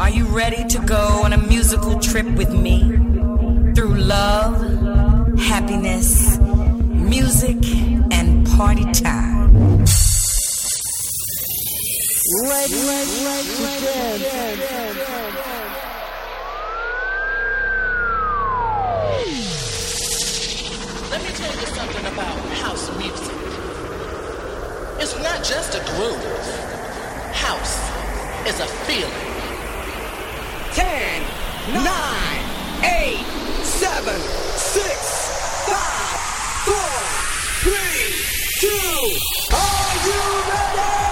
Are you ready to go on a musical trip with me? Through love, happiness, music, and party time. Ready, ready, ready to dance. Tell you something about house music. It's not just a groove. House is a feeling. Ten, nine, eight, seven, six, five, four, three, two. Are you ready?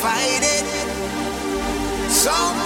Fight it, sometimes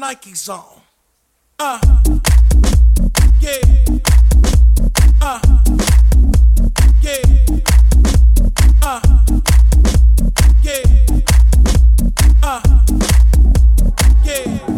Nikes on. Uh, yeah. Uh, yeah. Uh, yeah. Uh, yeah. I said, uh, yeah.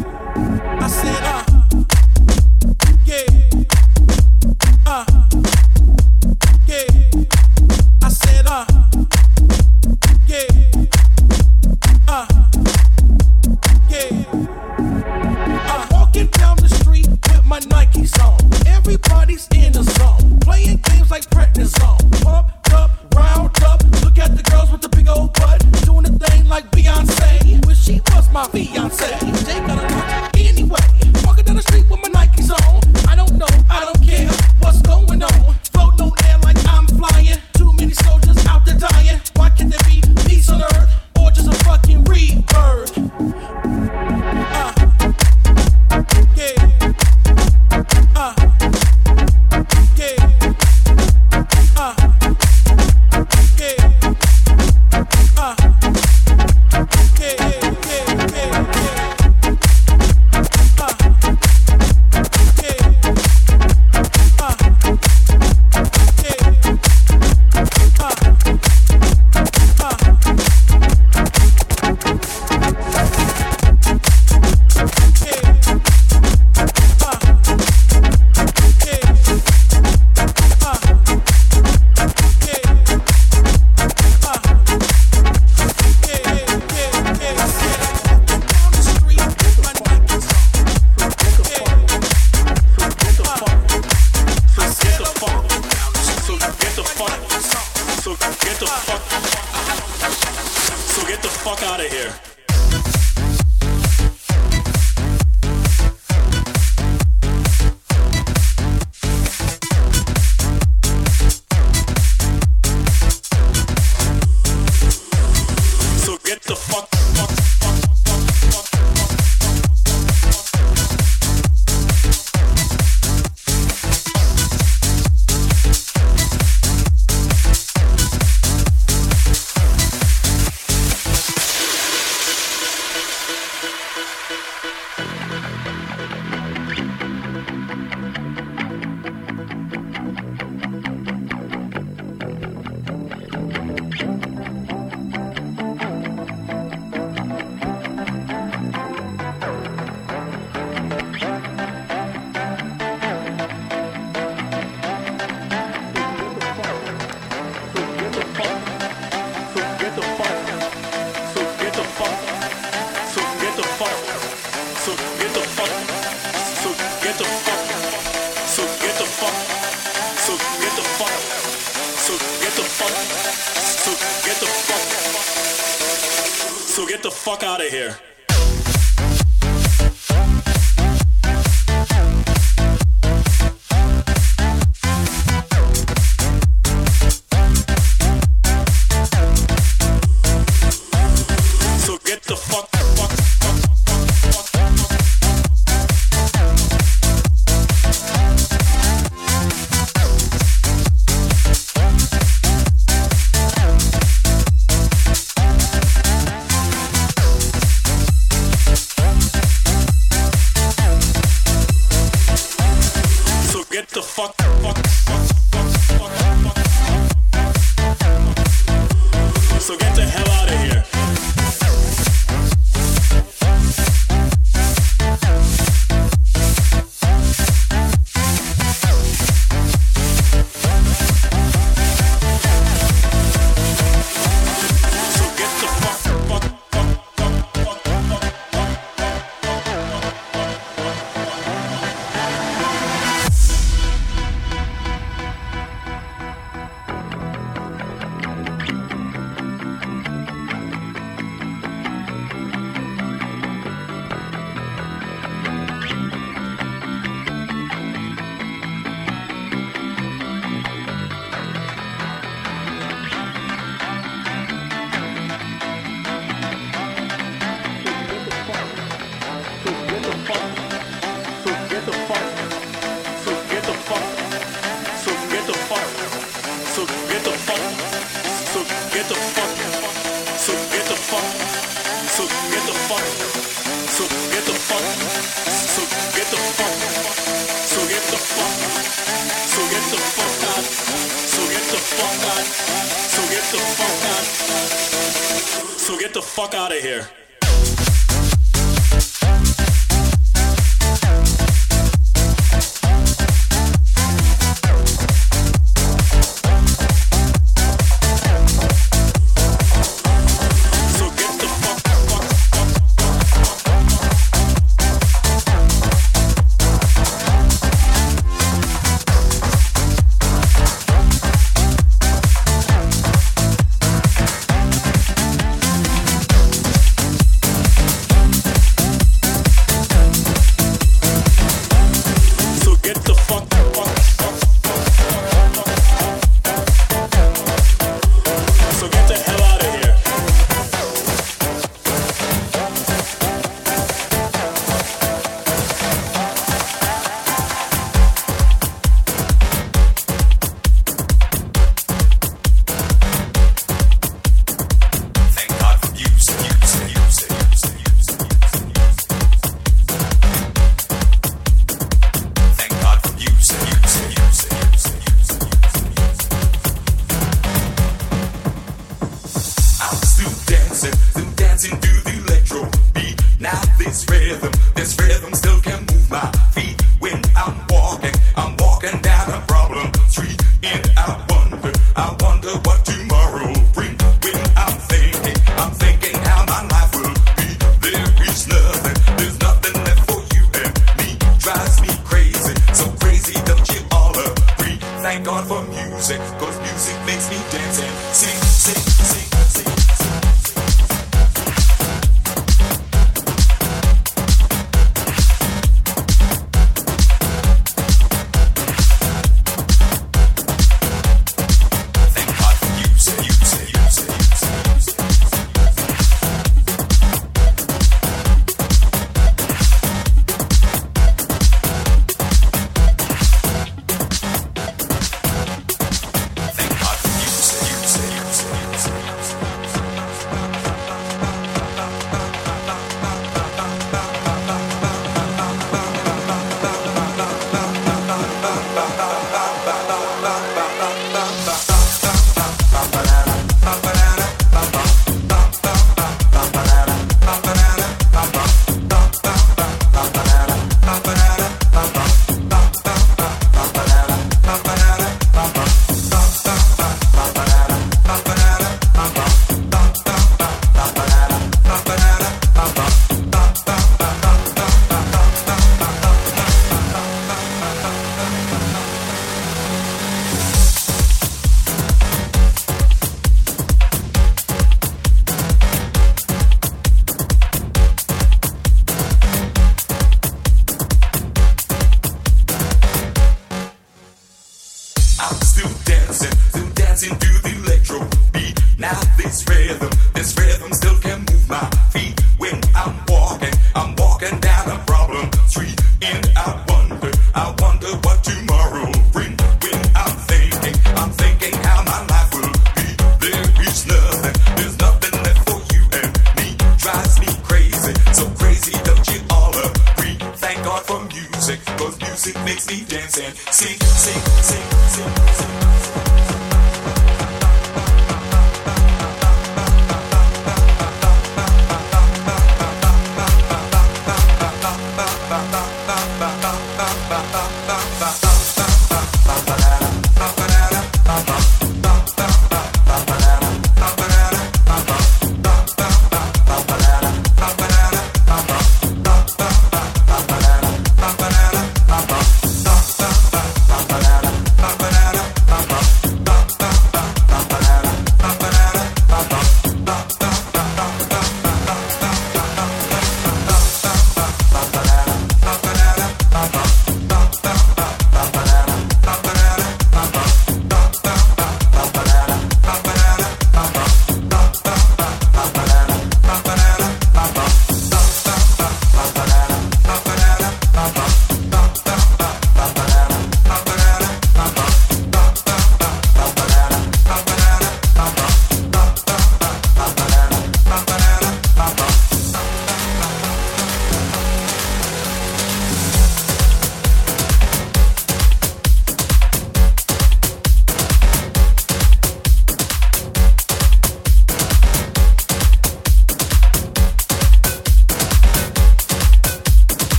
here. Fuck,